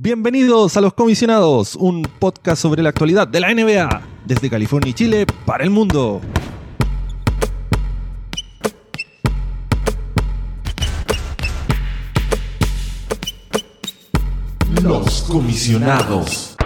Bienvenidos a Los Comisionados, un podcast sobre la actualidad de la NBA, desde California y Chile para el mundo. Los Comisionados.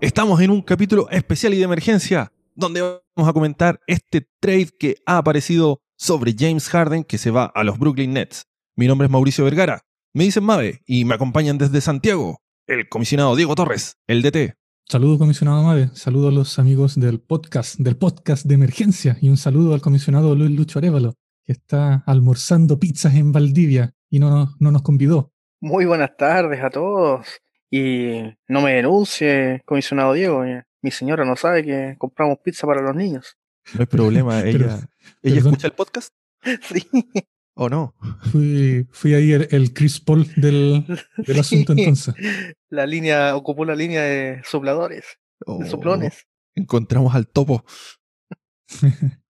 Estamos en un capítulo especial y de emergencia, donde vamos a comentar este trade que ha aparecido sobre James Harden que se va a los Brooklyn Nets. Mi nombre es Mauricio Vergara me dicen Mave y me acompañan desde Santiago el comisionado Diego Torres, el DT. Saludos, comisionado Mave. Saludos a los amigos del podcast, del podcast de emergencia. Y un saludo al comisionado Luis Lucho Arevalo, que está almorzando pizzas en Valdivia y no, no nos convidó. Muy buenas tardes a todos. Y no me denuncie, comisionado Diego. Mi señora no sabe que compramos pizza para los niños. No hay problema, ella, ¿ella escucha el podcast. Sí. ¿O no? Fui, fui ahí el, Chris Paul del, asunto entonces. La línea, ocupó la línea de sopladores, de oh, soplones. Encontramos al topo.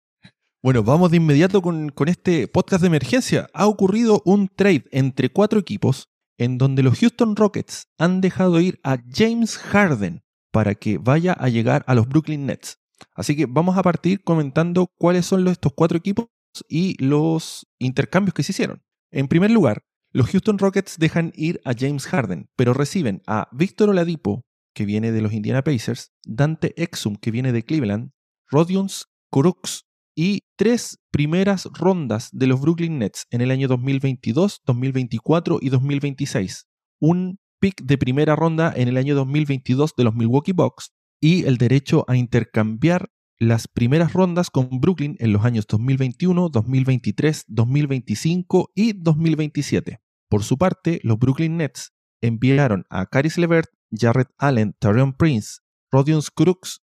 bueno, vamos de inmediato con, con este podcast de emergencia. Ha ocurrido un trade entre cuatro equipos en donde los Houston Rockets han dejado ir a James Harden para que vaya a llegar a los Brooklyn Nets. Así que vamos a partir comentando cuáles son estos cuatro equipos y los intercambios que se hicieron. En primer lugar, los Houston Rockets dejan ir a James Harden, pero reciben a Víctor Oladipo, que viene de los Indiana Pacers, Dante Exum, que viene de Cleveland, Rodions Crooks y tres primeras rondas de los Brooklyn Nets en el año 2022, 2024 y 2026. Un pick de primera ronda en el año 2022 de los Milwaukee Bucks y el derecho a intercambiar las primeras rondas con Brooklyn en los años 2021, 2023, 2025 y 2027. Por su parte, los Brooklyn Nets enviaron a Caris LeVert, Jarrett Allen, Tarion Prince, Rodion Crooks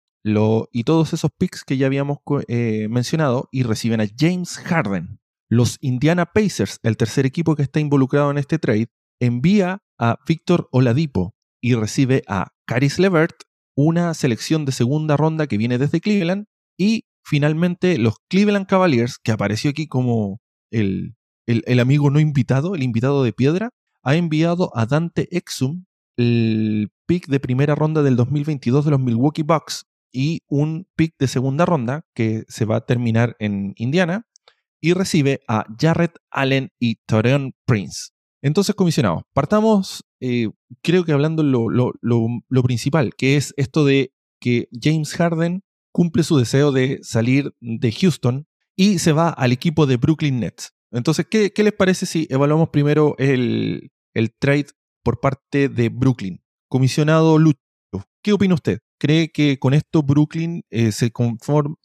y todos esos picks que ya habíamos eh, mencionado y reciben a James Harden. Los Indiana Pacers, el tercer equipo que está involucrado en este trade, envía a Víctor Oladipo y recibe a Caris LeVert, una selección de segunda ronda que viene desde Cleveland y finalmente los Cleveland Cavaliers, que apareció aquí como el, el, amigo no invitado, el invitado de piedra, ha enviado a Dante Exum el pick de primera ronda del 2022 de los Milwaukee Bucks y un pick de segunda ronda que se va a terminar en Indiana y recibe a Jarrett Allen y Toreon Prince. Entonces, comisionado, partamos, eh, creo que hablando lo, lo, principal, que es esto de que James Harden cumple su deseo de salir de Houston y se va al equipo de Brooklyn Nets. Entonces, ¿qué, les parece si evaluamos primero el, el, trade por parte de Brooklyn? Comisionado Lucho, ¿qué opina usted? ¿Cree que con esto Brooklyn eh, se,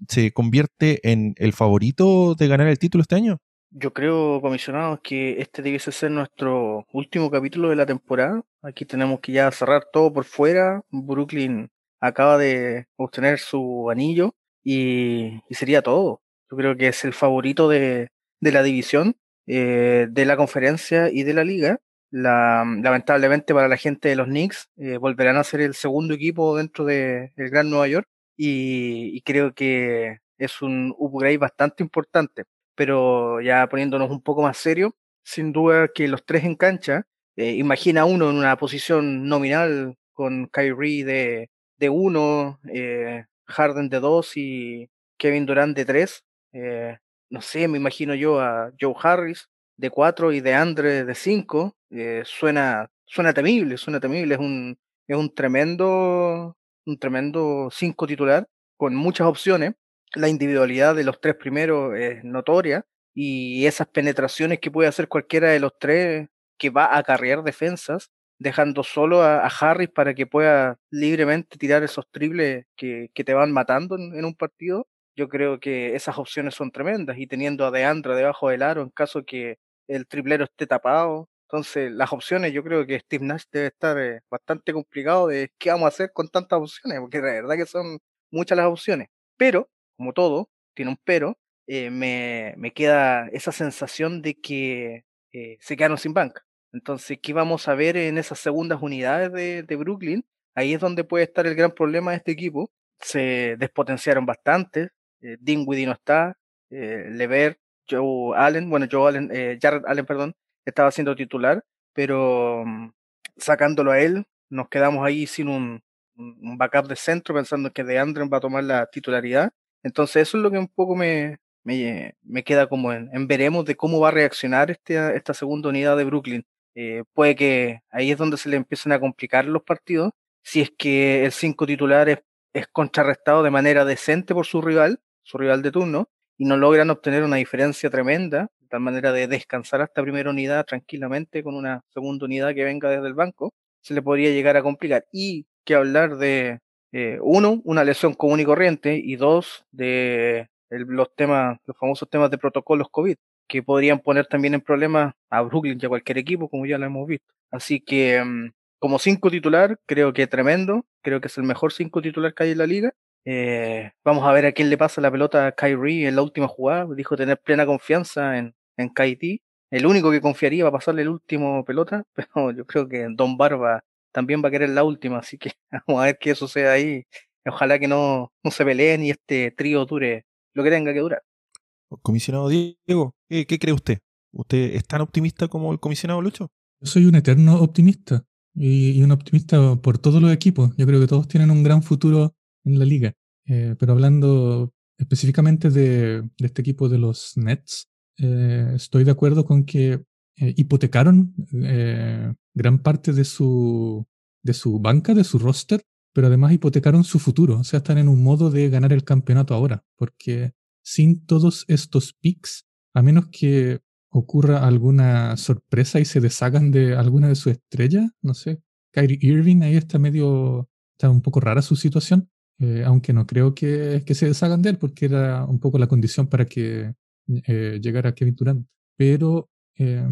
se convierte en el favorito de ganar el título este año? Yo creo, comisionado, que este debe ser nuestro último capítulo de la temporada. Aquí tenemos que ya cerrar todo por fuera. Brooklyn acaba de obtener su anillo y, sería todo. Yo creo que es el favorito de, la división, eh, de la conferencia y de la liga. lamentablemente para la gente de los Knicks eh, volverán a ser el segundo equipo dentro del Gran Nueva York y, y creo que es un upgrade bastante importante pero ya poniéndonos un poco más serio, sin duda que los tres en cancha, eh, imagina uno en una posición nominal con Kyrie de, de uno, eh, Harden de dos y Kevin Durant de tres. Eh, no sé, me imagino yo a Joe Harris de cuatro y de Andre de cinco. suena, suena temible, suena temible. Es un, es un tremendo, un tremendo cinco titular con muchas opciones la individualidad de los tres primeros es notoria y esas penetraciones que puede hacer cualquiera de los tres que va a acarrear defensas, dejando solo a, Harris para que pueda libremente tirar esos triples que, te van matando en, un partido, yo creo que esas opciones son tremendas y teniendo a Deandra debajo del aro en caso que el triplero esté tapado. Entonces, las opciones, yo creo que Steve Nash debe estar eh, bastante complicado de qué vamos a hacer con tantas opciones, porque la verdad que son muchas las opciones. Pero como todo, tiene un pero, eh, me, me, queda esa sensación de que eh, se quedaron sin banca. Entonces, ¿qué vamos a ver en esas segundas unidades de, de Brooklyn? Ahí es donde puede estar el gran problema de este equipo. Se despotenciaron bastante. Eh, Dinwiddie no está. Eh, Lever, Joe Allen, bueno, Joe Allen, Jared Allen, perdón, estaba siendo titular, pero mm, sacándolo a él, nos quedamos ahí sin un, un backup de centro, pensando que de Andren va a tomar la titularidad. Entonces eso es lo que un poco me, me, me queda como en, veremos de cómo va a reaccionar este, esta segunda unidad de Brooklyn. Eh, puede que ahí es donde se le empiecen a complicar los partidos, si es que el 5 titular es, es contrarrestado de manera decente por su rival, su rival de turno, y no logran obtener una diferencia tremenda, de tal manera de descansar a esta primera unidad tranquilamente con una segunda unidad que venga desde el banco, se le podría llegar a complicar. Y que hablar de, eh, uno, una lesión común y corriente, y dos, de los temas, los famosos temas de protocolos COVID, que podrían poner también en problemas a Brooklyn y a cualquier equipo, como ya lo hemos visto. Así que, um, como cinco titular, creo que tremendo, creo que es el mejor cinco titular que hay en la liga. Eh, vamos a ver a quién le pasa la pelota a Kyrie en la última jugada. Dijo tener plena confianza en, en. El único que confiaría va a pasarle el último pelota, pero yo creo que Don Barba también va a querer la última, así que vamos a ver qué sucede ahí. Ojalá que no, no se peleen y este trío dure lo que tenga que durar. Comisionado Diego, ¿qué, qué cree usted? ¿Usted es tan optimista como el comisionado Lucho? Yo soy un eterno optimista y, y, un optimista por todos los equipos. Yo creo que todos tienen un gran futuro en la liga. Eh, pero hablando específicamente de, de, este equipo de los Nets, eh, estoy de acuerdo con que eh, hipotecaron eh, gran parte de su, de su banca, de su roster, pero además hipotecaron su futuro. O sea, están en un modo de ganar el campeonato ahora, porque sin todos estos picks, a menos que ocurra alguna sorpresa y se deshagan de alguna de sus estrellas, no sé, Kyrie Irving ahí está medio, está un poco rara su situación, eh, aunque no creo que, que, se deshagan de él porque era un poco la condición para que eh, llegara Kevin Durant. Pero eh,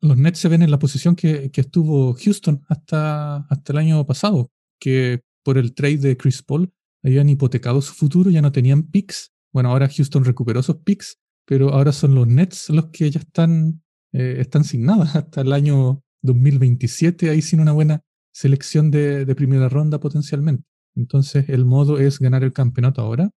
los Nets se ven en la posición que, que, estuvo Houston hasta, hasta el año pasado, que por el trade de Chris Paul habían hipotecado su futuro, ya no tenían picks. Bueno, ahora Houston recuperó esos picks, pero ahora son los Nets los que ya están, eh, están sin nada hasta el año 2027, ahí sin una buena selección de, de primera ronda potencialmente. Entonces el modo es ganar el campeonato ahora.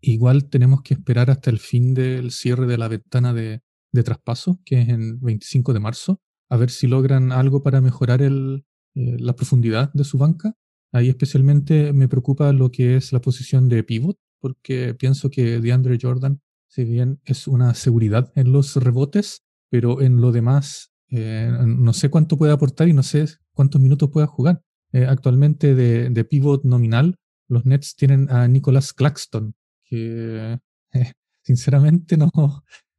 Igual tenemos que esperar hasta el fin del cierre de la ventana de, de traspaso, que es en 25 de marzo, a ver si logran algo para mejorar el, eh, la profundidad de su banca. Ahí especialmente me preocupa lo que es la posición de pivot, porque pienso que DeAndre Jordan, si bien es una seguridad en los rebotes, pero en lo demás eh, no sé cuánto puede aportar y no sé cuántos minutos pueda jugar. Eh, actualmente de, de, pivot nominal, los Nets tienen a Nicholas Claxton, que sinceramente no,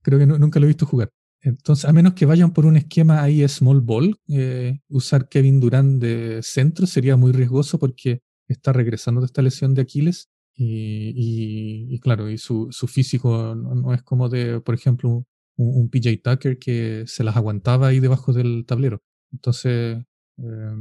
creo que no, nunca lo he visto jugar. Entonces, a menos que vayan por un esquema ahí small ball, eh, usar Kevin Durant de centro sería muy riesgoso porque está regresando de esta lesión de Aquiles y, y, y claro, y su, su físico no, no, es como de, por ejemplo, un, un, PJ Tucker que se las aguantaba ahí debajo del tablero. Entonces, eh,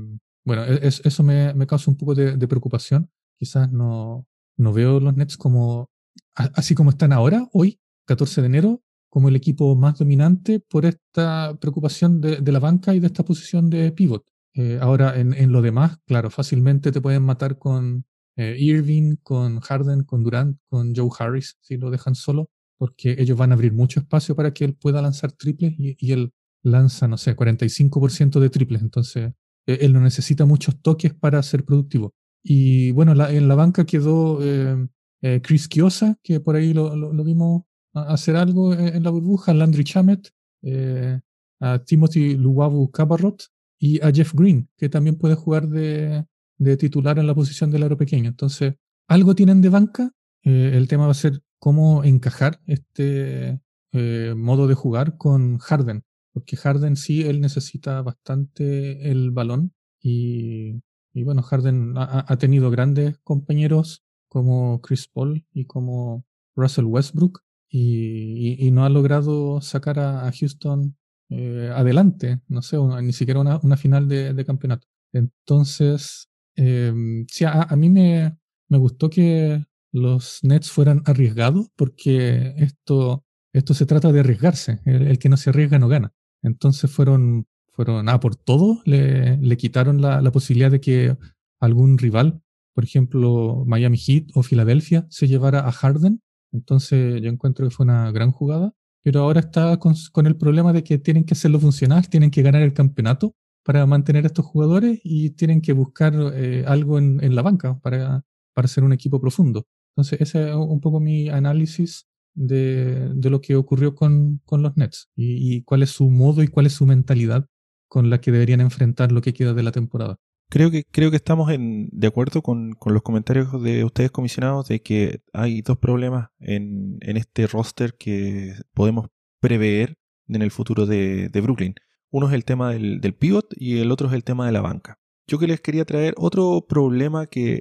bueno, es, eso me, me, causa un poco de, de, preocupación. Quizás no, no veo los Nets como, así como están ahora, hoy, 14 de enero, como el equipo más dominante por esta preocupación de, de la banca y de esta posición de pivot. Eh, ahora, en, en, lo demás, claro, fácilmente te pueden matar con eh, Irving, con Harden, con Durant, con Joe Harris, si lo dejan solo, porque ellos van a abrir mucho espacio para que él pueda lanzar triples y, y él lanza, no sé, 45% de triples, entonces eh, él no necesita muchos toques para ser productivo. Y bueno, la, en la banca quedó eh, eh, Chris Kiosa, que por ahí lo, lo, lo vimos hacer algo en la burbuja, Landry Chamet, eh, a Timothy Luwabu Cabarrot y a Jeff Green, que también puede jugar de, de titular en la posición del aro pequeño. Entonces, algo tienen de banca. Eh, el tema va a ser cómo encajar este eh, modo de jugar con Harden, porque Harden sí, él necesita bastante el balón y, y bueno, Harden ha, ha, tenido grandes compañeros como Chris Paul y como Russell Westbrook, y, no ha logrado sacar a, a Houston eh, adelante, no sé, ni siquiera una, una final de, campeonato. Entonces, eh, sí, a, a mí me, me, gustó que los Nets fueran arriesgados porque esto, esto se trata de arriesgarse, el, que no se arriesga no gana. Entonces fueron, fueron ah, por todo, le, le quitaron la posibilidad de que algún rival, por ejemplo Miami Heat o Filadelfia, se llevara a Harden entonces yo encuentro que fue una gran jugada, pero ahora está con, el problema de que tienen que hacerlo funcionar, tienen que ganar el campeonato para mantener a estos jugadores y tienen que buscar eh, algo en, la banca para, para ser un equipo profundo. Entonces, ese es un poco mi análisis de, de lo que ocurrió con, con los Nets y, cuál es su modo y cuál es su mentalidad con la que deberían enfrentar lo que queda de la temporada. Creo que, creo que estamos en, de acuerdo con, con los comentarios de ustedes comisionados de que hay dos problemas en, en este roster que podemos prever en el futuro de, de Brooklyn. Uno es el tema del, del, pivot y el otro es el tema de la banca. Yo que les quería traer otro problema que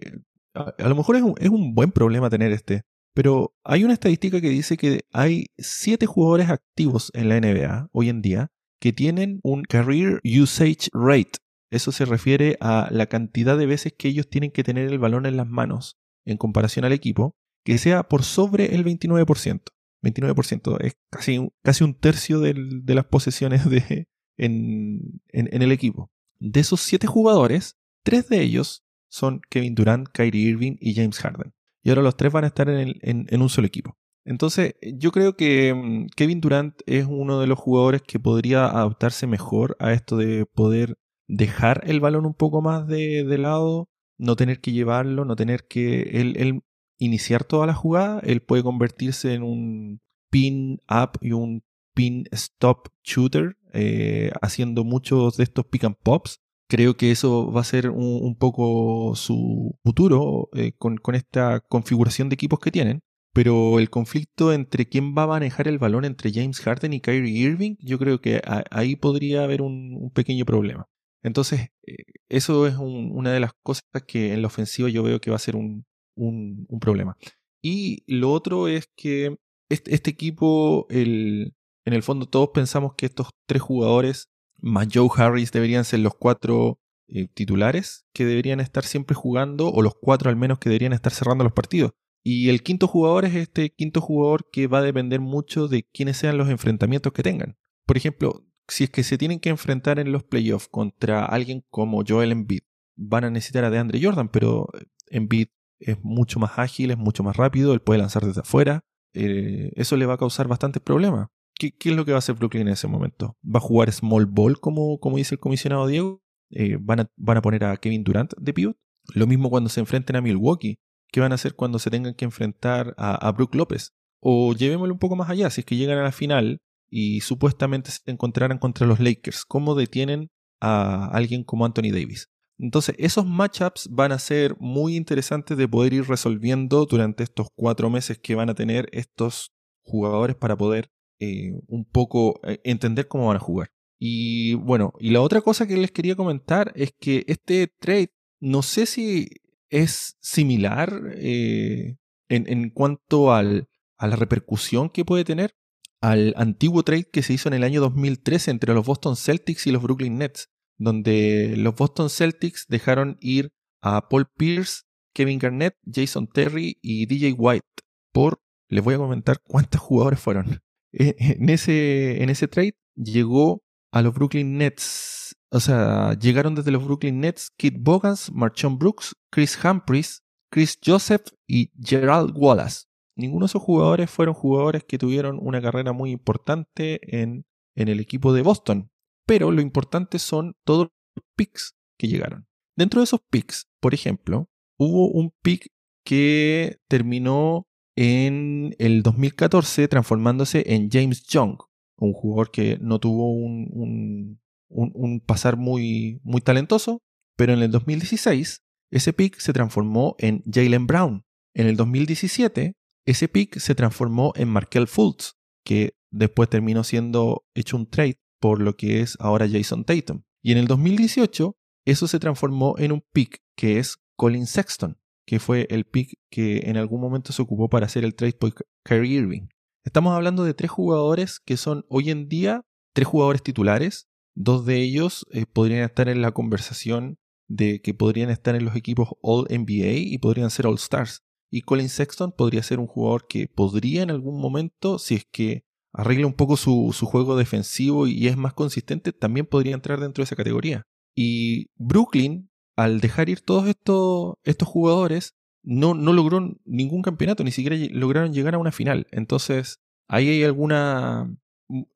a, a lo mejor es un, es un, buen problema tener este, pero hay una estadística que dice que hay siete jugadores activos en la NBA hoy en día que tienen un career usage rate. Eso se refiere a la cantidad de veces que ellos tienen que tener el balón en las manos en comparación al equipo, que sea por sobre el 29%. 29% es casi, casi un tercio de las posesiones en, el equipo. De esos siete jugadores, tres de ellos son Kevin Durant, Kyrie Irving y James Harden. Y ahora los tres van a estar en un solo equipo. Entonces, yo creo que mm, Kevin Durant es uno de los jugadores que podría adaptarse mejor a esto de poder dejar el balón un poco más de, de lado, no tener que llevarlo, no tener que él, iniciar toda la jugada, él puede convertirse en un pin up y un pin stop shooter, eh, haciendo muchos de estos pick and pops. Creo que eso va a ser un, un poco su futuro eh, con, con esta configuración de equipos que tienen. Pero el conflicto entre quién va a manejar el balón entre James Harden y Kyrie Irving, yo creo que ahí podría haber un pequeño problema. Entonces, eh, eso es un, una de las cosas que en la ofensiva yo veo que va a ser un, problema. Y lo otro es que este, equipo, en el fondo todos pensamos que estos tres jugadores más Joe Harris deberían ser los cuatro eh, titulares que deberían estar siempre jugando, o los cuatro al menos que deberían estar cerrando los partidos. Y el quinto jugador es este quinto jugador que va a depender mucho de quiénes sean los enfrentamientos que tengan. Por ejemplo, si es que se tienen que enfrentar en los playoffs contra alguien como Joel Embiid, van a necesitar a DeAndre Jordan, pero Embiid es mucho más ágil, es mucho más rápido, él puede lanzar desde afuera. Eh, eso le va a causar bastantes problemas. ¿Qué, ¿Qué, es lo que va a hacer Brooklyn en ese momento? ¿Va a jugar small ball como, como dice el comisionado Diego? Eh, ¿van, a, ¿Van a poner a Kevin Durant de pivot? Lo mismo cuando se enfrenten a Milwaukee. ¿Qué van a hacer cuando se tengan que enfrentar a, a Brook López? O llevémoslo un poco más allá, si es que llegan a la final y supuestamente se encontraran contra los Lakers, ¿cómo detienen a alguien como Anthony Davis? Entonces, esos matchups van a ser muy interesantes de poder ir resolviendo durante estos cuatro meses que van a tener estos jugadores para poder eh, un poco eh, entender cómo van a jugar. Y bueno, y la otra cosa que les quería comentar es que este trade, no sé si es similar eh, en, en, cuanto al, a la repercusión que puede tener al antiguo trade que se hizo en el año 2013 entre los Boston Celtics y los Brooklyn Nets, donde los Boston Celtics dejaron ir a Paul Pierce, Kevin Garnett, Jason Terry y DJ White por, les voy a comentar cuántos jugadores fueron. En ese, en ese trade llegó a los Brooklyn Nets o sea, llegaron desde los Brooklyn Nets Kid Bogans, Marchon Brooks, Chris Humphries, Chris Joseph y Gerald Wallace. Ninguno de esos jugadores fueron jugadores que tuvieron una carrera muy importante en, en el equipo de Boston. Pero lo importante son todos los picks que llegaron. Dentro de esos picks, por ejemplo, hubo un pick que terminó en el 2014 transformándose en James Young, un jugador que no tuvo un, un un, un, pasar muy, muy talentoso, pero en el 2016 ese pick se transformó en Jalen Brown. En el 2017 ese pick se transformó en Markel Fultz, que después terminó siendo hecho un trade por lo que es ahora Jason Tatum. Y en el 2018 eso se transformó en un pick que es Colin Sexton, que fue el pick que en algún momento se ocupó para hacer el trade por Kyrie Irving. Estamos hablando de tres jugadores que son hoy en día tres jugadores titulares Dos de ellos eh, podrían estar en la conversación de que podrían estar en los equipos All NBA y podrían ser All Stars. Y Colin Sexton podría ser un jugador que podría en algún momento, si es que arregla un poco su, su juego defensivo y es más consistente, también podría entrar dentro de esa categoría. Y Brooklyn, al dejar ir todos estos, estos jugadores, no, no logró ningún campeonato, ni siquiera lograron llegar a una final. Entonces, ahí hay alguna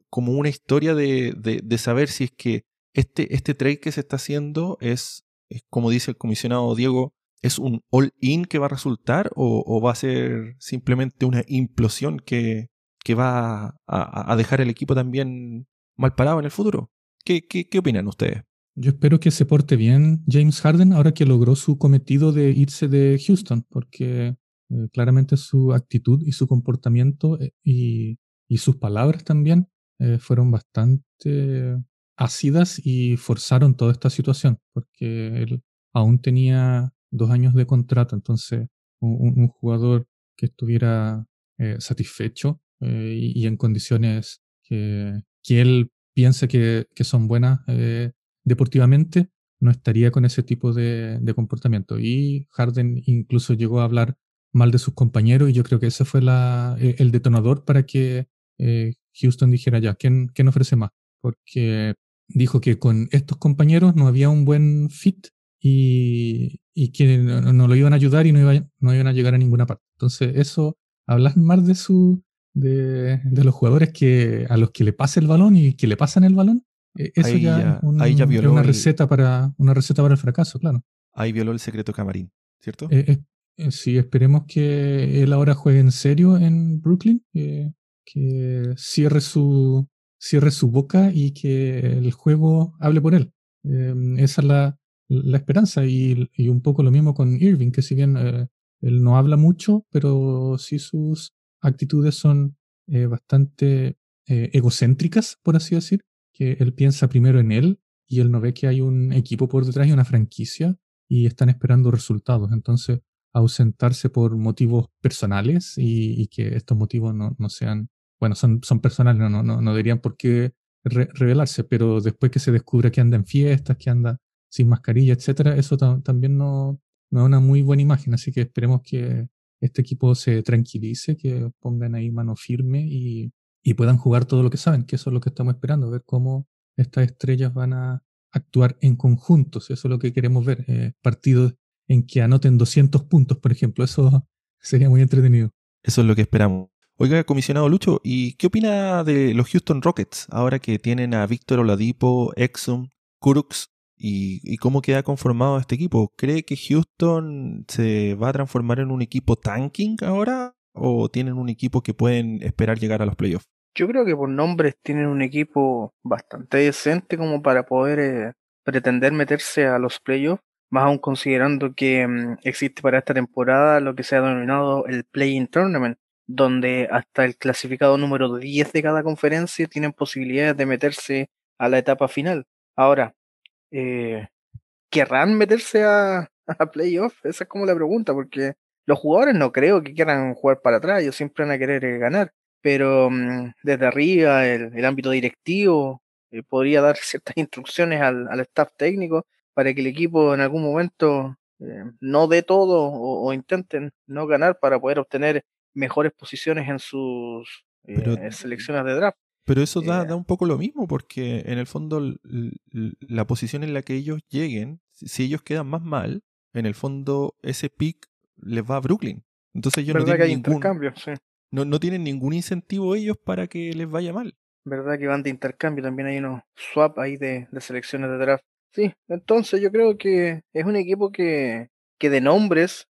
como una historia de, de, de, saber si es que este, este trade que se está haciendo es, es, como dice el comisionado Diego, ¿es un all-in que va a resultar o, va a ser simplemente una implosión que, que va a, dejar el equipo también mal parado en el futuro? ¿Qué, qué, opinan ustedes? Yo espero que se porte bien James Harden ahora que logró su cometido de irse de Houston, porque eh, claramente su actitud y su comportamiento eh, y, y, sus palabras también eh, fueron bastante ácidas y forzaron toda esta situación, porque él aún tenía dos años de contrato, entonces un, jugador que estuviera satisfecho y, en condiciones que, él piense que, son buenas deportivamente, no estaría con ese tipo de, comportamiento. Y Harden incluso llegó a hablar mal de sus compañeros y yo creo que ese fue e, el detonador para que eh, Houston dijera ya, ¿quién, ¿quién ofrece más? Porque dijo que con estos compañeros no había un buen fit y, y que no, lo iban a ayudar y no, iba, no iban a llegar a ninguna parte. Entonces eso, hablar más de su de, de, los jugadores que a los que le pasa el balón y que le pasan el balón, eh, eso ya, es una receta para una receta para el fracaso, claro. Ahí violó el secreto camarín, ¿cierto? Eh, eh, sí, esperemos que él ahora juegue en serio en Brooklyn, que cierre su, cierre su boca y que el juego hable por él. Esa es la, la esperanza y, un poco lo mismo con Irving, que si bien eh, él no habla mucho, pero sí sus actitudes son eh, bastante egocéntricas, por así decir, que él piensa primero en él y él no ve que hay un equipo por detrás y una franquicia y están esperando resultados. Entonces, ausentarse por motivos personales y, que estos motivos no, no, sean, bueno, son, son personales, no, no, no deberían por qué revelarse, pero después que se descubre que anda en fiestas, que anda sin mascarilla, etcétera, eso también no, no es una muy buena imagen, así que esperemos que este equipo se tranquilice, que pongan ahí mano firme y, y puedan jugar todo lo que saben, que eso es lo que estamos esperando, ver cómo estas estrellas van a actuar en conjuntos, eso es lo que queremos ver, eh, partidos en que anoten 200 puntos, por ejemplo. Eso sería muy entretenido. Eso es lo que esperamos. Oiga, comisionado Lucho, ¿y qué opina de los Houston Rockets ahora que tienen a Víctor Oladipo, Exum, Kurux y, cómo queda conformado este equipo? ¿Cree que Houston se va a transformar en un equipo tanking ahora o tienen un equipo que pueden esperar llegar a los playoffs? Yo creo que por nombres tienen un equipo bastante decente como para poder eh, pretender meterse a los playoffs más aún considerando que mm, existe para esta temporada lo que se ha denominado el Play-in Tournament, donde hasta el clasificado número 10 de cada conferencia tienen posibilidades de meterse a la etapa final. Ahora, eh, ¿querrán meterse a, a playoff? Esa es como la pregunta, porque los jugadores no creo que quieran jugar para atrás, ellos siempre van a querer eh, ganar, pero mm, desde arriba, el, ámbito directivo eh, podría dar ciertas instrucciones al, al staff técnico para que el equipo en algún momento eh, no dé todo o, intenten no ganar para poder obtener mejores posiciones en sus selecciones de draft. Pero eso da, eh, da, un poco lo mismo, porque en el fondo la posición en la que ellos lleguen, si ellos quedan más mal, en el fondo ese pick les va a Brooklyn. Entonces ellos no tienen, ningún, no, no tienen ningún incentivo ellos para que les vaya mal. ¿Verdad que van de intercambio? También hay unos swap ahí de, de selecciones de draft. Sí, entonces yo creo que es un equipo que, que de nombres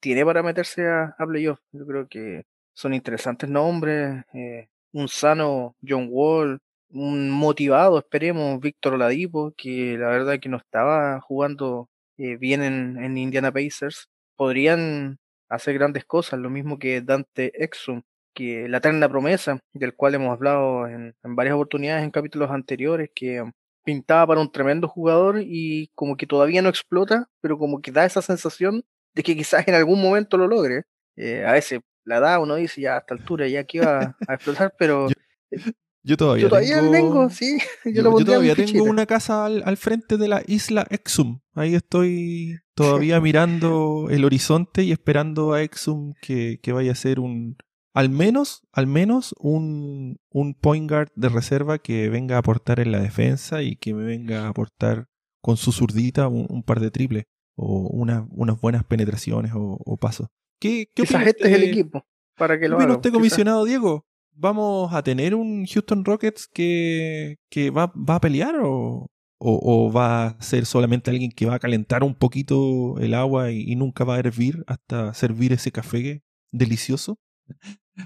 tiene para meterse a, a playoff. Yo creo que son interesantes nombres. Eh, un sano John Wall, un motivado, esperemos, Víctor Oladipo, que la verdad que no estaba jugando eh, bien en, en, Indiana Pacers. Podrían hacer grandes cosas, lo mismo que Dante Exum, que la eterna promesa, del cual hemos hablado en, en varias oportunidades en capítulos anteriores, que pintaba para un tremendo jugador y como que todavía no explota, pero como que da esa sensación de que quizás en algún momento lo logre. Eh, a veces la da uno dice ya a esta altura ya que iba a explotar, pero... Yo, todavía, yo todavía tengo, sí. Yo, todavía tengo una casa al, al, frente de la isla Exum. Ahí estoy todavía mirando el horizonte y esperando a Exum que, que vaya a ser un, al menos, al menos un, un point guard de reserva que venga a aportar en la defensa y que me venga a aportar con su zurdita un, par de triples o una, unas buenas penetraciones o, pasos. ¿Qué, qué Quizás este es el equipo para que lo haga. usted, comisionado Diego? ¿Vamos a tener un Houston Rockets que, que va, va a pelear o, o, va a ser solamente alguien que va a calentar un poquito el agua y, nunca va a hervir hasta servir ese café delicioso?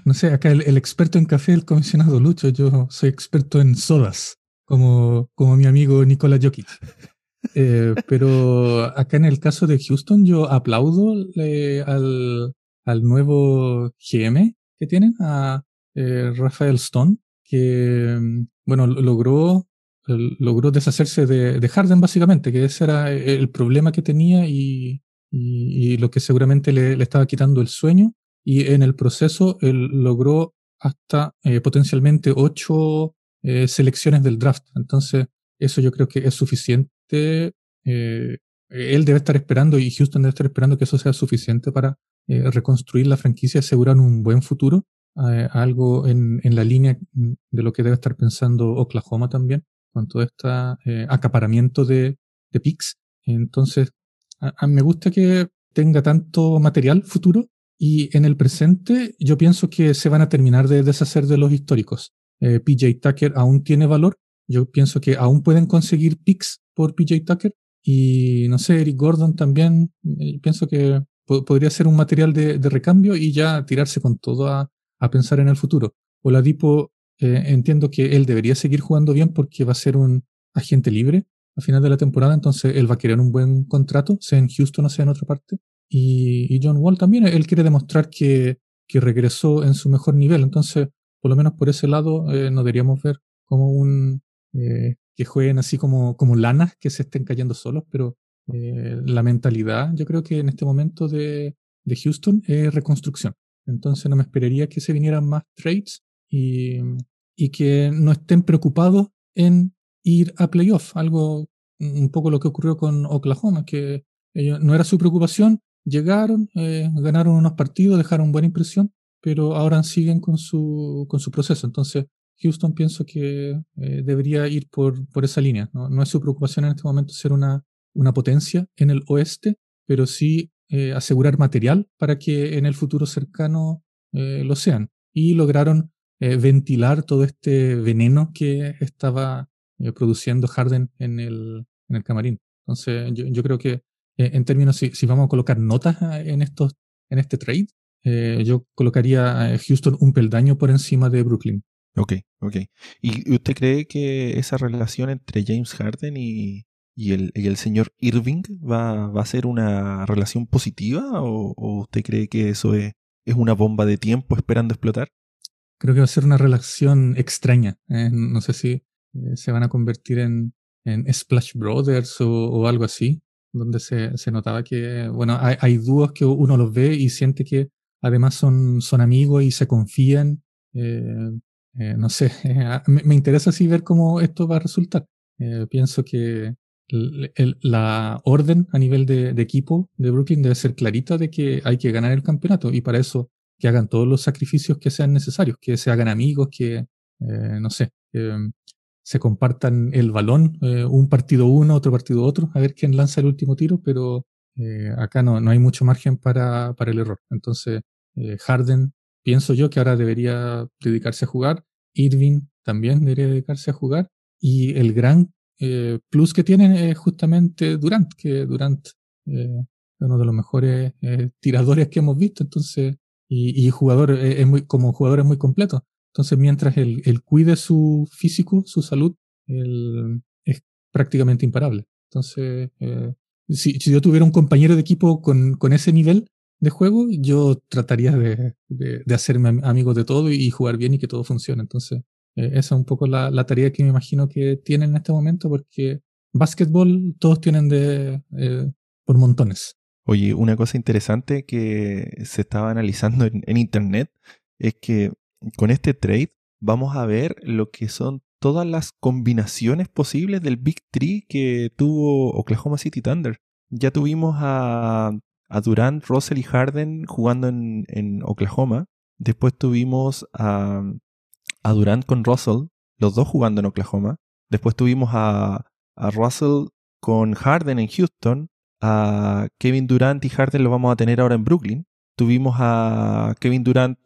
No sé, acá el, experto en café, el comisionado Lucho, yo soy experto en sodas, como, como mi amigo Nicola Jokic. Eh, pero acá en el caso de Houston, yo aplaudo eh, al, al, nuevo GM que tienen, a eh, Rafael Stone, que, bueno, logró, logró deshacerse de, de, Harden básicamente, que ese era el problema que tenía y, y, lo que seguramente le, le, estaba quitando el sueño. Y en el proceso él logró hasta potencialmente ocho selecciones del draft. Entonces, eso yo creo que es suficiente eh, él debe estar esperando y Houston debe estar esperando que eso sea suficiente para eh, reconstruir la franquicia y asegurar un buen futuro. Eh, algo en, la línea de lo que debe estar pensando Oklahoma también, con todo este acaparamiento de, de. Entonces, a, me gusta que tenga tanto material futuro y en el presente yo pienso que se van a terminar de deshacer de los históricos. PJ Tucker aún tiene valor, yo pienso que aún pueden conseguir picks por PJ Tucker y no sé, Eric Gordon también. Eh, pienso que podría ser un material de, recambio y ya tirarse con todo a, pensar en el futuro. Oladipo, eh, entiendo que él debería seguir jugando bien porque va a ser un agente libre a final de la temporada, entonces él va a querer un buen contrato, sea en Houston o sea en otra parte. Y, John Wall también, él quiere demostrar que, que, regresó en su mejor nivel, entonces por lo menos por ese lado eh, no deberíamos ver como un, eh, que jueguen así como, como lanas que se estén cayendo solos, pero eh, la mentalidad, yo creo que en este momento de, de, Houston es reconstrucción. Entonces no me esperaría que se vinieran más trades y, y que no estén preocupados en ir a playoff, algo un poco lo que ocurrió con Oklahoma, que no era su preocupación, llegaron, eh, ganaron unos partidos, dejaron buena impresión, pero ahora siguen con su, con su proceso. Entonces, Houston pienso que eh, debería ir por, por esa línea. ¿no? es su preocupación en este momento ser una, una potencia en el oeste, pero sí eh, asegurar material para que en el futuro cercano eh, lo sean. Y lograron ventilar todo este veneno que estaba produciendo Harden en el, en el camarín. Entonces, yo, creo que en términos, si, si, vamos a colocar notas en, estos, en este trade, yo colocaría a Houston un peldaño por encima de Brooklyn. Ok, ok. ¿Y usted cree que esa relación entre James Harden y, el, el, señor Irving va, va, a ser una relación positiva o, usted cree que eso es, es, una bomba de tiempo esperando explotar? Creo que va a ser una relación extraña. ¿eh? no sé si eh, se van a convertir en, en Splash Brothers o, algo así, donde se, se, notaba que, bueno, hay, hay, dúos que uno los ve y siente que además son, son amigos y se confían. Eh, eh, no sé, ah, me, interesa así ver cómo esto va a resultar. Eh, pienso que la orden a nivel de, equipo de Brooklyn debe ser clarita de que hay que ganar el campeonato y para eso que hagan todos los sacrificios que sean necesarios, que se hagan amigos, que, eh, no sé, se compartan el balón, un partido uno, otro partido otro, a ver quién lanza el último tiro, pero acá no, no hay mucho margen para, para el error. Entonces, Harden pienso yo que ahora debería dedicarse a jugar. Irving también debería dedicarse a jugar. Y el gran eh, plus que tienen es justamente Durant, que Durant eh, es uno de los mejores eh, tiradores que hemos visto. Entonces, y, jugador, es muy, como jugador es muy completo. Entonces, mientras él, cuide su físico, su salud, es prácticamente imparable. Entonces, si, si, yo tuviera un compañero de equipo con, con ese nivel, de juego, yo trataría de, de, hacerme amigo de todo y jugar bien y que todo funcione. Entonces, eh, esa es un poco la, la, tarea que me imagino que tienen en este momento, porque básquetbol todos tienen de eh, por montones. Oye, una cosa interesante que se estaba analizando en, en internet es que con este trade vamos a ver lo que son todas las combinaciones posibles del Big Tree que tuvo Oklahoma City Thunder. Ya tuvimos a a Durant, Russell y Harden jugando en, Oklahoma. Después tuvimos a, a, Durant con Russell, los dos jugando en Oklahoma. Después tuvimos a, a Russell con Harden en Houston. A Kevin Durant y Harden lo vamos a tener ahora en Brooklyn. tuvimos a Kevin Durant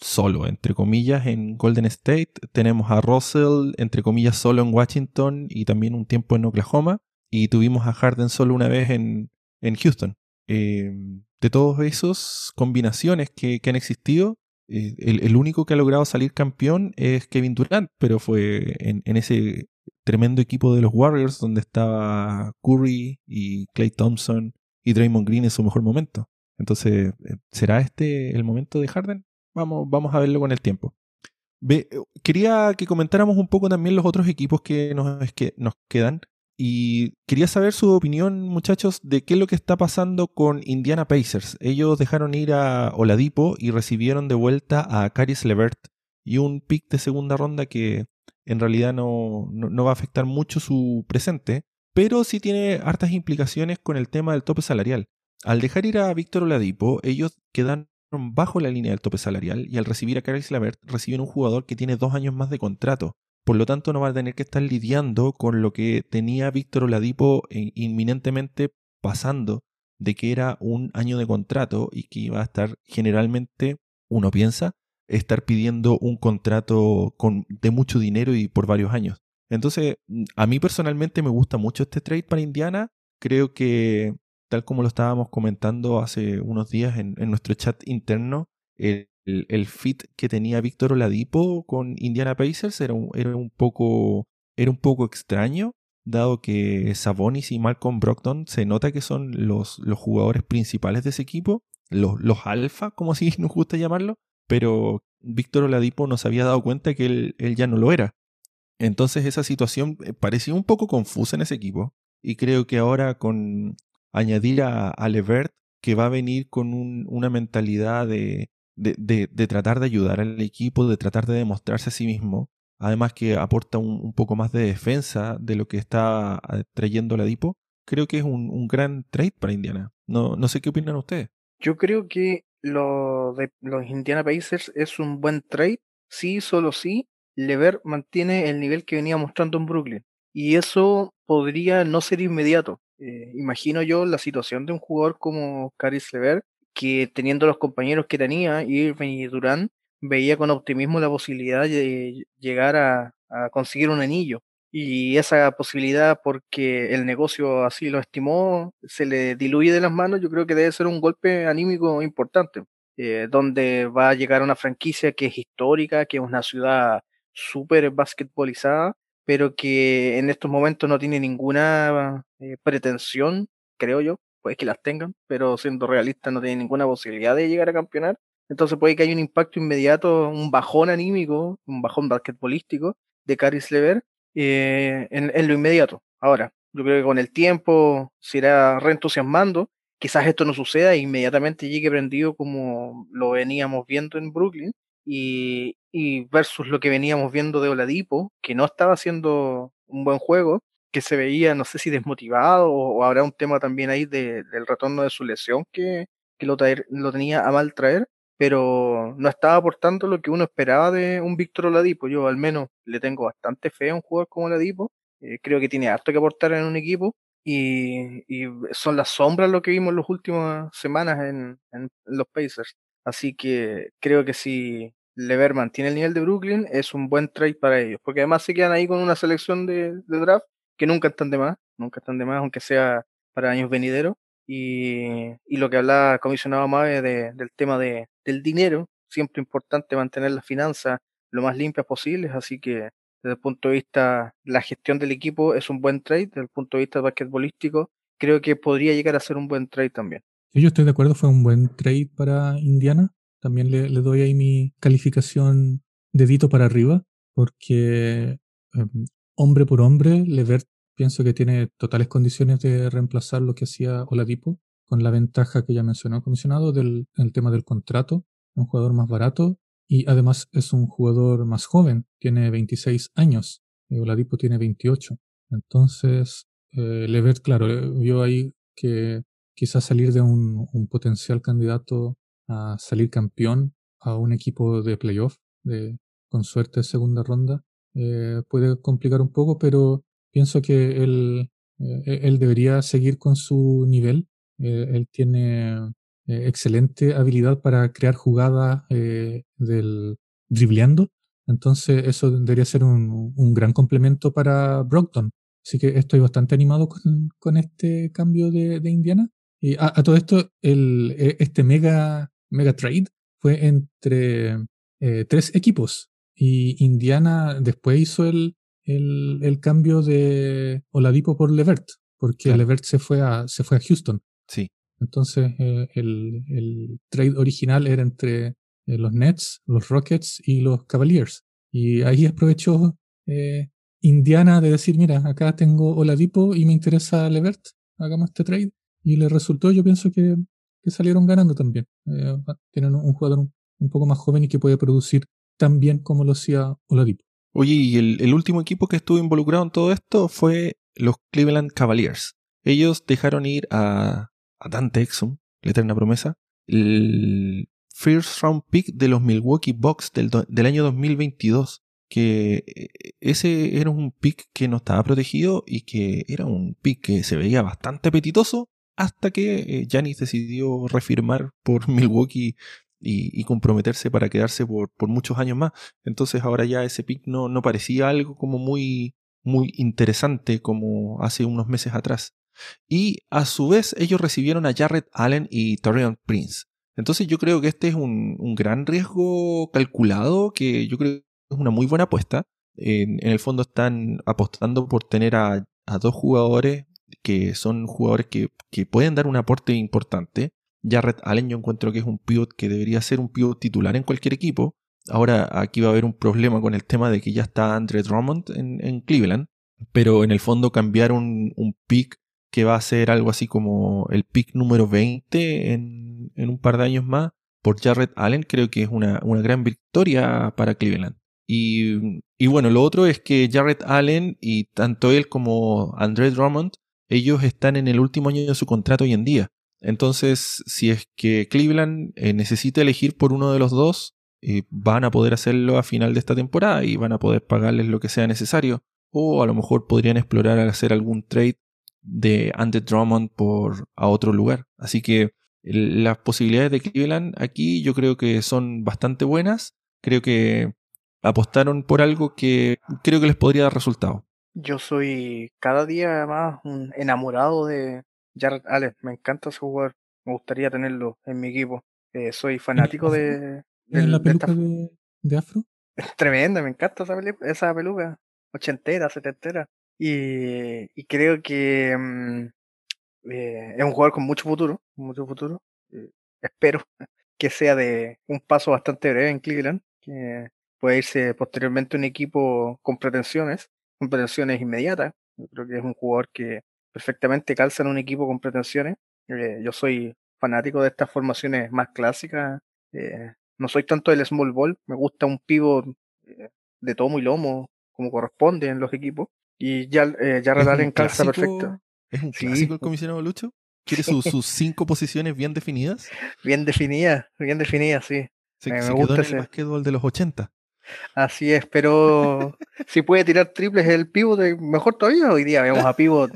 solo, entre comillas, en Golden State. Tenemos a Russell, entre comillas, solo en Washington y también un tiempo en Oklahoma. Y tuvimos a Harden solo una vez en, en Houston. Eh, de todas esas combinaciones que, han existido, eh, el, único que ha logrado salir campeón es Kevin Durant, pero fue en, ese tremendo equipo de los Warriors donde estaba Curry y Clay Thompson y Draymond Green en su mejor momento. Entonces, eh, ¿será este el momento de Harden? Vamos, vamos a verlo con el tiempo. Quería que comentáramos un poco también los otros equipos que nos, que nos quedan. Y quería saber su opinión, muchachos, de qué es lo que está pasando con Indiana Pacers. Ellos dejaron ir a Oladipo y recibieron de vuelta a Caris Levert y un pick de segunda ronda que en realidad no, no va a afectar mucho su presente, pero sí tiene hartas implicaciones con el tema del tope salarial. Al dejar ir a Víctor Oladipo, ellos quedan bajo la línea del tope salarial y al recibir a Caris Lavert reciben un jugador que tiene dos años más de contrato. Por lo tanto, no va a tener que estar lidiando con lo que tenía Víctor Oladipo eh, inminentemente pasando de que era un año de contrato y que iba a estar generalmente, uno piensa, estar pidiendo un contrato con, de mucho dinero y por varios años. Entonces, a mí personalmente me gusta mucho este trade para Indiana. Creo que tal como lo estábamos comentando hace unos días en, nuestro chat interno, el, fit que tenía Víctor Oladipo con Indiana Pacers era un, era un, poco, era un poco extraño, dado que Sabonis y Malcolm Brogdon se nota que son los, los jugadores principales de ese equipo, los, los alfa, como así nos gusta llamarlo, pero Víctor Oladipo no se había dado cuenta que él, él ya no lo era. Entonces esa situación eh, parecía un poco confusa en ese equipo. Y creo que ahora con, añadir a, Levert que va a venir con una mentalidad de, de, tratar de ayudar al equipo, de tratar de demostrarse a sí mismo. Además que aporta un, poco más de defensa de lo que está ah, trayendo la Dipo. Creo que es un, gran trade para Indiana. No, no sé qué opinan ustedes. Yo creo que lo de los Indiana Pacers es un buen trade. Sí, solo sí. Levert mantiene el nivel que venía mostrando en Brooklyn. Y eso podría no ser inmediato. Eh, imagino yo la situación de un jugador como Caris Lever, que teniendo los compañeros que tenía, Irving y Durán, veía con optimismo la posibilidad de llegar a, conseguir un anillo. Y esa posibilidad, porque el negocio así lo estimó, se le diluye de las manos, yo creo que debe ser un golpe anímico importante, eh, donde va a llegar una franquicia que es histórica, que es una ciudad súper basquetbolizada, pero que en estos momentos no tiene ninguna eh, pretensión, creo yo, puede que las tengan, pero siendo realista no tiene ninguna posibilidad de llegar a campeonar. Entonces puede que haya un impacto inmediato, un bajón anímico, un bajón basquetbolístico de Caris Lever eh, en, lo inmediato. Ahora, yo creo que con el tiempo se irá reentusiasmando. Quizás esto no suceda e inmediatamente llegue prendido como lo veníamos viendo en Brooklyn, y, versus lo que veníamos viendo de Oladipo, que no estaba haciendo un buen juego, que se veía, no sé si desmotivado o, habrá un tema también ahí del retorno de su lesión que, lo, lo tenía a mal traer, pero no estaba aportando lo que uno esperaba de un Víctor Oladipo. Yo al menos le tengo bastante fe a un jugador como Oladipo, eh, creo que tiene harto que aportar en un equipo y, son las sombras lo que vimos en las últimas semanas en, en los Pacers. Así que creo que si Lever mantiene el nivel de Brooklyn, es un buen trade para ellos. Porque además se quedan ahí con una selección de, draft que nunca están de más, nunca están de más, aunque sea para años venideros. Y, lo que hablaba comisionado Mave del tema de, del dinero, siempre importante mantener las finanzas lo más limpias posibles, así que desde el punto de vista la gestión del equipo es un buen trade, desde el punto de vista basquetbolístico creo que podría llegar a ser un buen trade también. yo estoy de acuerdo, fue un buen trade para Indiana. También le, doy ahí mi calificación dedito para arriba, porque em, hombre por hombre, Levert pienso que tiene totales condiciones de reemplazar lo que hacía Oladipo, con la ventaja que ya mencionó el comisionado del el tema del contrato, un jugador más barato y además es un jugador más joven, tiene 26 años, y Oladipo tiene 28. Entonces, eh, Levert, claro, eh, vio ahí que quizás salir de un, un potencial candidato a salir campeón a un equipo de playoff, de, con suerte segunda ronda, eh, puede complicar un poco, pero pienso que él, eh, él debería seguir con su nivel. Eh, él tiene excelente habilidad para crear jugadas del dribleando. Entonces eso debería ser un, gran complemento para Brockton. Así que estoy bastante animado con, este cambio de, Indiana. Y a, todo esto, el, e, este mega, mega trade fue entre tres equipos. Y Indiana después hizo el, el, cambio de Oladipo por Levert, porque Levert se fue, a, se fue a Houston. Sí. Entonces eh, el, trade original era entre eh, los Nets, los Rockets y los Cavaliers. Y ahí aprovechó eh, Indiana de decir, mira, acá tengo Oladipo y me interesa Levert, hagamos este trade. Y le resultó, yo pienso que, salieron ganando también. tienen un, jugador un, un, poco más joven y que puede producir tan bien como lo hacía Oladipo. Oye, y el, último equipo que estuvo involucrado en todo esto fue los Cleveland Cavaliers. Ellos dejaron ir a, a Dante Exum, la eterna promesa, el first round pick de los Milwaukee Bucks del, del año 2022 que eh, ese era un pick que no estaba protegido y que era un pick que se veía bastante apetitoso hasta que Janis eh, decidió refirmar por Milwaukee y, comprometerse para quedarse por, muchos años más. Entonces ahora ya ese pick no, parecía algo como muy, muy interesante como hace unos meses atrás. Y a su vez ellos recibieron a Jarrett Allen y Torian Prince. Entonces yo creo que este es un, gran riesgo calculado que yo creo que es una muy buena apuesta. En, el fondo están apostando por tener a, dos jugadores que son jugadores que, que, pueden dar un aporte importante. Jarrett Allen yo encuentro que es un pivot que debería ser un pivot titular en cualquier equipo. Ahora aquí va a haber un problema con el tema de que ya está Andre Drummond en, Cleveland, pero en el fondo cambiar un, pick que va a ser algo así como el pick número 20 en, un par de años más por Jarrett Allen creo que es una, gran victoria para Cleveland. Y, bueno, lo otro es que Jarrett Allen y tanto él como Andre Drummond, ellos están en el último año de su contrato hoy en día. Entonces, si es que Cleveland eh, necesita elegir por uno de los dos, eh, van a poder hacerlo a final de esta temporada y van a poder pagarles lo que sea necesario. O a lo mejor podrían explorar hacer algún trade de Andy Drummond por a otro lugar. Así que las posibilidades de Cleveland aquí yo creo que son bastante buenas. Creo que apostaron por algo que creo que les podría dar resultado. Yo soy cada día más enamorado de, Jared Allen, me encanta ese jugador. Me gustaría tenerlo en mi equipo. Eh, soy fanático de. la peluca de, afro? Tremenda, me encanta esa, peluca. Ochentera, setentera. Y, creo que mm, eh, es un jugador con mucho futuro. Mucho futuro. Eh, espero que sea de un paso bastante breve en Cleveland. Que pueda irse posteriormente un equipo con pretensiones. Con pretensiones inmediatas. Yo creo que es un jugador que perfectamente calza en un equipo con pretensiones. Eh, yo soy fanático de estas formaciones más clásicas. Eh, no soy tanto del small ball, me gusta un pivot eh, de tomo y lomo, como corresponde en los equipos. Y ya, ya Allen calza perfecto. ¿Es un clásico el comisionado Lucho? ¿Quiere sus, cinco posiciones bien definidas? Bien definidas, bien definidas, sí. Se, me, gusta quedó el de los 80. Así es, pero si puede tirar triples el pivot, mejor todavía. Hoy día vemos a pivot,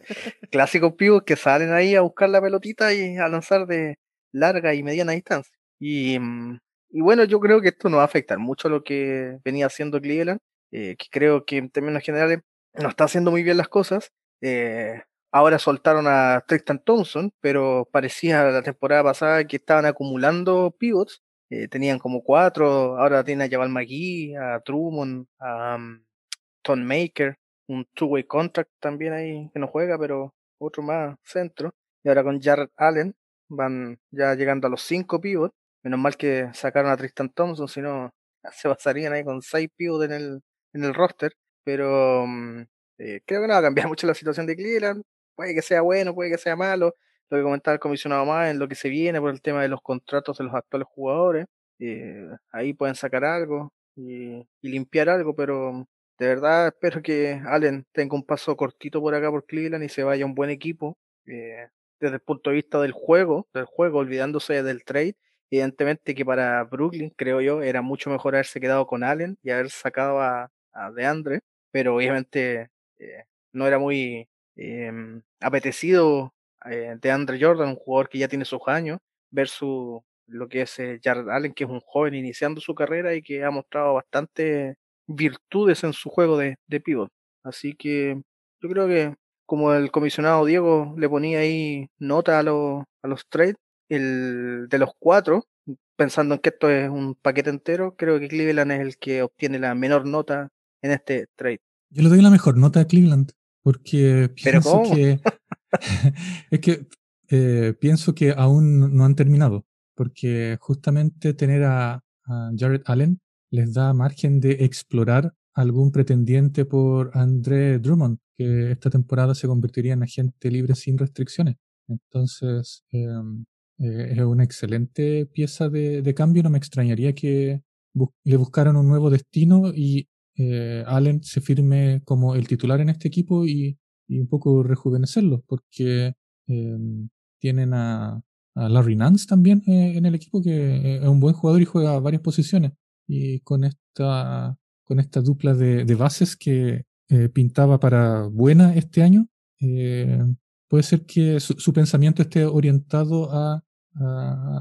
clásicos pivot que salen ahí a buscar la pelotita y a lanzar de larga y mediana distancia. Y, mm, bueno, yo creo que esto no va a afectar mucho a lo que venía haciendo Cleveland, eh, que creo que en términos generales no está haciendo muy bien las cosas. Eh, ahora soltaron a Tristan Thompson, pero parecía la temporada pasada que estaban acumulando pivots eh, tenían como cuatro, ahora tienen a Jabal McGee, a Truman, a um, Maker, un two-way contract también ahí que no juega, pero otro más centro. Y ahora con Jared Allen van ya llegando a los cinco pivots. Menos mal que sacaron a Tristan Thompson, si no se basarían ahí con seis pivots en el, en el roster. Pero um, eh, creo que no va a cambiar mucho la situación de Cleveland. Puede que sea bueno, puede que sea malo lo que comentaba el comisionado más en lo que se viene por el tema de los contratos de los actuales jugadores. Eh, ahí pueden sacar algo y, limpiar algo, pero de verdad espero que Allen tenga un paso cortito por acá por Cleveland y se vaya un buen equipo. Eh, desde el punto de vista del juego, del juego, olvidándose del trade, evidentemente que para Brooklyn, creo yo, era mucho mejor haberse quedado con Allen y haber sacado a, a DeAndre, pero obviamente eh, no era muy em, apetecido eh, de Andre Jordan, un jugador que ya tiene sus años, versus lo que es eh, Jared Allen, que es un joven iniciando su carrera y que ha mostrado bastante virtudes en su juego de, de pivot. Así que yo creo que como el comisionado Diego le ponía ahí nota a, los a los trades, el de los cuatro, pensando en que esto es un paquete entero, creo que Cleveland es el que obtiene la menor nota en este trade. Yo le doy la mejor nota a Cleveland, porque pienso que es que eh, pienso que aún no han terminado, porque justamente tener a, Jared Allen les da margen de explorar algún pretendiente por André Drummond, que esta temporada se convertiría en agente libre sin restricciones. Entonces, em, eh, es una excelente pieza de, cambio. No me extrañaría que le buscaran un nuevo destino y eh, Allen se firme como el titular en este equipo y, un poco rejuvenecerlo, porque em, tienen a, Larry Nance también eh, en el equipo, que es un buen jugador y juega varias posiciones. Y con esta, con esta dupla de, bases que pintaba para buena este año, puede ser que su, pensamiento esté orientado a,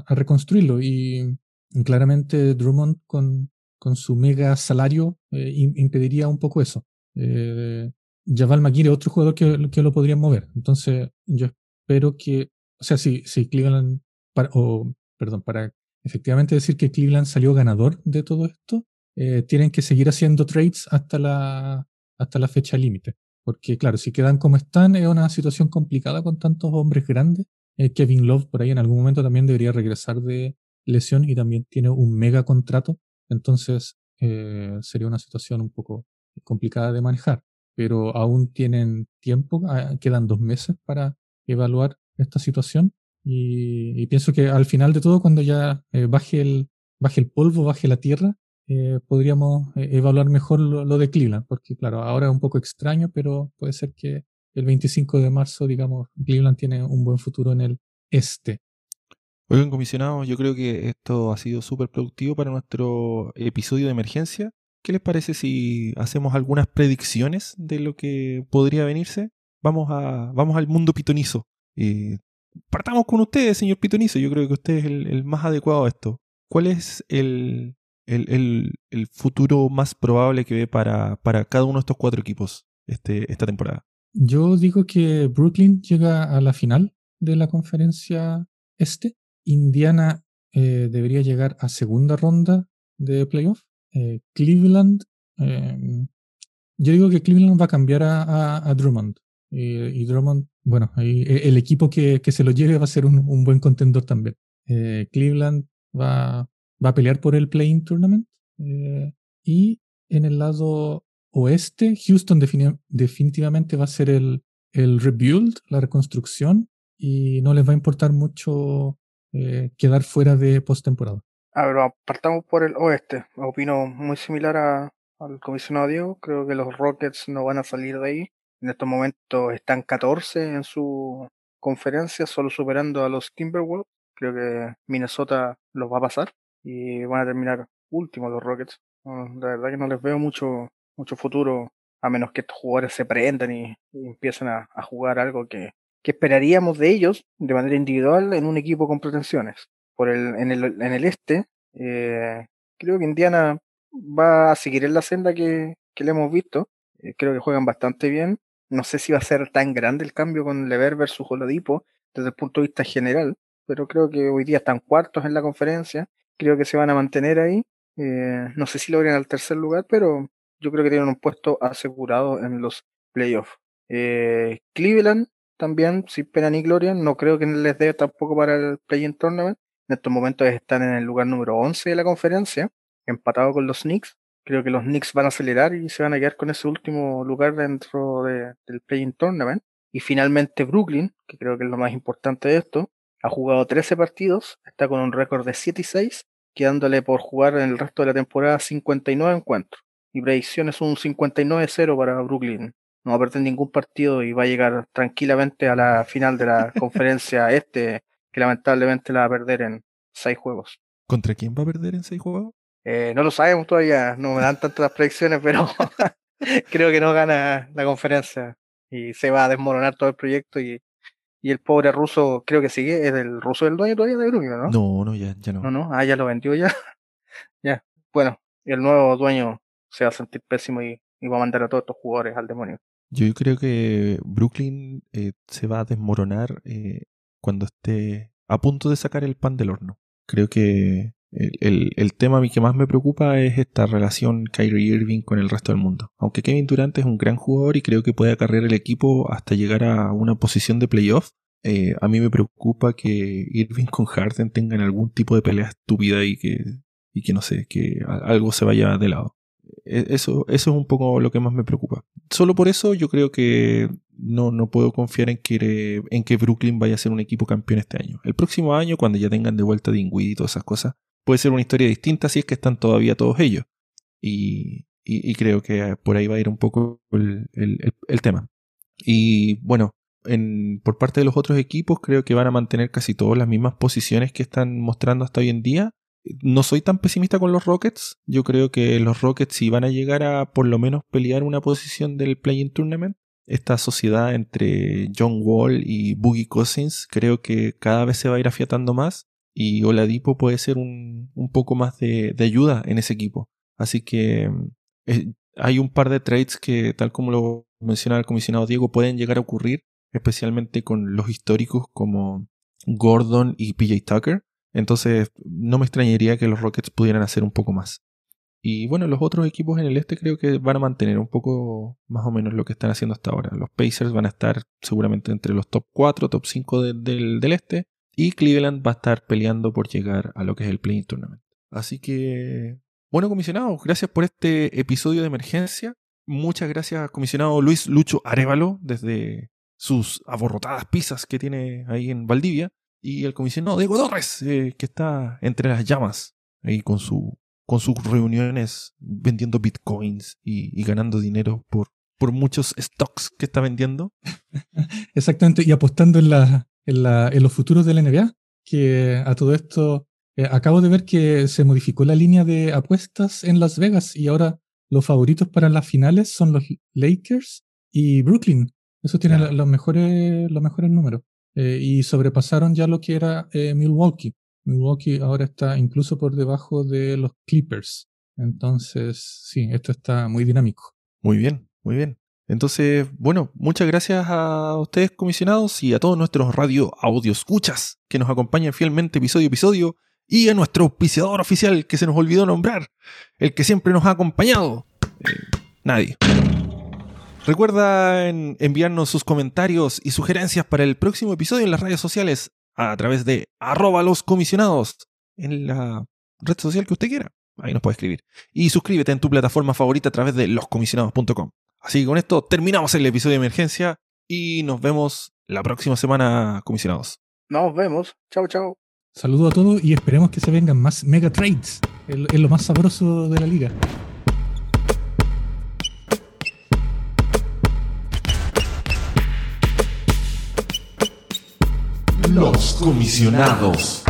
reconstruirlo. Y, claramente Drummond con, con su mega salario eh, impediría un poco eso. Eh, Javal McGee otro jugador que, que, lo podría mover. Entonces, yo espero que, o sea, si, si Cleveland, para, perdón, para efectivamente decir que Cleveland salió ganador de todo esto, eh, tienen que seguir haciendo trades hasta la, hasta la fecha límite. Porque claro, si quedan como están, es una situación complicada con tantos hombres grandes. Eh, Kevin Love por ahí en algún momento también debería regresar de lesión y también tiene un mega contrato. Entonces eh, sería una situación un poco complicada de manejar. Pero aún tienen tiempo, ah, quedan dos meses para evaluar esta situación. Y, pienso que al final de todo, cuando ya eh, baje, el, baje el polvo, baje la tierra, eh, podríamos eh, evaluar mejor lo, de Cleveland, porque claro, ahora es un poco extraño, pero puede ser que el 25 de marzo, digamos, Cleveland tiene un buen futuro en el este. Oigan, comisionado, yo creo que esto ha sido súper productivo para nuestro episodio de emergencia. ¿Qué les parece si hacemos algunas predicciones de lo que podría venirse? Vamos, a, vamos al mundo pitonizo. Eh, partamos con ustedes, señor pitonizo. Yo creo que usted es el, más adecuado a esto. ¿Cuál es el, el, el, futuro más probable que ve para, para, cada uno de estos cuatro equipos este, esta temporada? Yo digo que Brooklyn llega a la final de la conferencia este. Indiana eh, debería llegar a segunda ronda de playoff. Eh, Cleveland, em, yo digo que Cleveland va a cambiar a, Drummond. y Drummond, bueno, e, el equipo que, que, se lo lleve va a ser un, buen contendor también. Eh, Cleveland va, va a pelear por el Playing Tournament. Eh, y en el lado oeste, Houston definitivamente va a ser el, el rebuild, la reconstrucción, y no les va a importar mucho quedar fuera de postemporada. A ver, partamos por el oeste. Opino muy similar a, al comisionado Diego. Creo que los Rockets no van a salir de ahí. En estos momentos están 14 en su conferencia, solo superando a los Timberwolves. Creo que Minnesota los va a pasar y van a terminar últimos los Rockets. la verdad que no les veo mucho, mucho futuro, a menos que estos jugadores se prendan y, empiecen a, jugar algo que, que, esperaríamos de ellos de manera individual en un equipo con pretensiones. Por el, en, el, en el este, eh, creo que Indiana va a seguir en la senda que, que le hemos visto. Eh, creo que juegan bastante bien. No sé si va a ser tan grande el cambio con Lever versus Oladipo desde el punto de vista general, pero creo que hoy día están cuartos en la conferencia creo que se van a mantener ahí. Eh, no sé si logran al tercer lugar, pero yo creo que tienen un puesto asegurado en los playoffs. Cleveland también, sin pena ni gloria, no creo que les dé tampoco para el play-in tournament. En estos momentos están en el lugar número 11 de la conferencia, empatado con los Knicks. Creo que los Knicks van a acelerar y se van a quedar con ese último lugar dentro del play-in tournament. Y finalmente Brooklyn, que creo que es lo más importante de esto, ha jugado 13 partidos, está con un récord de 7 y 6, quedándole por jugar en el resto de la temporada 59 encuentros. Mi predicción es un 59-0 para Brooklyn. No va a perder ningún partido y va a llegar tranquilamente a la final de la conferencia este, que lamentablemente la va a perder en 6 juegos. ¿Contra quién va a perder en 6 juegos? Eh, no lo sabemos todavía, no me dan tantas predicciones, pero creo que no gana la conferencia y se va a desmoronar todo el proyecto y Y el pobre ruso, creo que sigue, es el ruso del dueño todavía de Brooklyn, ¿no? No, no, ya, ya no. No, no, ah, ya lo vendió ya. ya, bueno, el nuevo dueño se va a sentir pésimo y, y va a mandar a todos estos jugadores al demonio. Yo creo que Brooklyn eh, se va a desmoronar eh, cuando esté a punto de sacar el pan del horno. Creo que el, el, tema a mí que más me preocupa es esta relación Kyrie Irving con el resto del mundo. Aunque Kevin Durant es un gran jugador y creo que puede acarrear el equipo hasta llegar a una posición de playoff, eh, a mí me preocupa que Irving con Harden tengan algún tipo de pelea estúpida y que, y que no sé, que algo se vaya de lado. E, eso, eso es un poco lo que más me preocupa. Solo por eso yo creo que no, no puedo confiar en que, en que Brooklyn vaya a ser un equipo campeón este año. El próximo año, cuando ya tengan de vuelta Dinwiddie y todas esas cosas, puede ser una historia distinta si es que están todavía todos ellos. Y, y, creo que por ahí va a ir un poco el, el, el tema. Y bueno, en, por parte de los otros equipos creo que van a mantener casi todas las mismas posiciones que están mostrando hasta hoy en día. No soy tan pesimista con los Rockets. Yo creo que los Rockets si van a llegar a por lo menos pelear una posición del Playing Tournament, esta sociedad entre John Wall y Boogie Cousins creo que cada vez se va a ir afiatando más y Oladipo puede ser un, un poco más de, de, ayuda en ese equipo. Así que eh, hay un par de trades que, tal como lo menciona el comisionado Diego, pueden llegar a ocurrir, especialmente con los históricos como Gordon y PJ Tucker. Entonces no me extrañaría que los Rockets pudieran hacer un poco más. Y bueno, los otros equipos en el este creo que van a mantener un poco más o menos lo que están haciendo hasta ahora. Los Pacers van a estar seguramente entre los top 4, top 5 de, del, del este. Y Cleveland va a estar peleando por llegar a lo que es el Play Tournament. Así que, bueno, comisionado, gracias por este episodio de emergencia. Muchas gracias, comisionado Luis Lucho Arevalo, desde sus aborrotadas pizzas que tiene ahí en Valdivia. Y el comisionado Diego Torres, eh, que está entre las llamas, ahí con, su, con sus reuniones vendiendo bitcoins y, y ganando dinero por, por muchos stocks que está vendiendo. Exactamente, y apostando en la, en, la, en, los futuros de la NBA, que a todo esto eh, acabo de ver que se modificó la línea de apuestas en Las Vegas y ahora los favoritos para las finales son los Lakers y Brooklyn. Eso tiene claro. los, mejores, los mejores números. Eh, y sobrepasaron ya lo que era eh, Milwaukee. Milwaukee ahora está incluso por debajo de los Clippers. Entonces, sí, esto está muy dinámico. Muy bien, muy bien. Entonces, bueno, muchas gracias a ustedes comisionados y a todos nuestros radio audio escuchas que nos acompañan fielmente episodio a episodio y a nuestro auspiciador oficial que se nos olvidó nombrar, el que siempre nos ha acompañado, eh, nadie. Recuerda en enviarnos sus comentarios y sugerencias para el próximo episodio en las redes sociales a través de arroba los comisionados en la red social que usted quiera. Ahí nos puede escribir. Y suscríbete en tu plataforma favorita a través de loscomisionados.com. Así que con esto terminamos el episodio de emergencia y nos vemos la próxima semana, comisionados. Nos vemos. Chao, chao. Saludos a todos y esperemos que se vengan más mega trades. Es lo más sabroso de la liga. Los comisionados.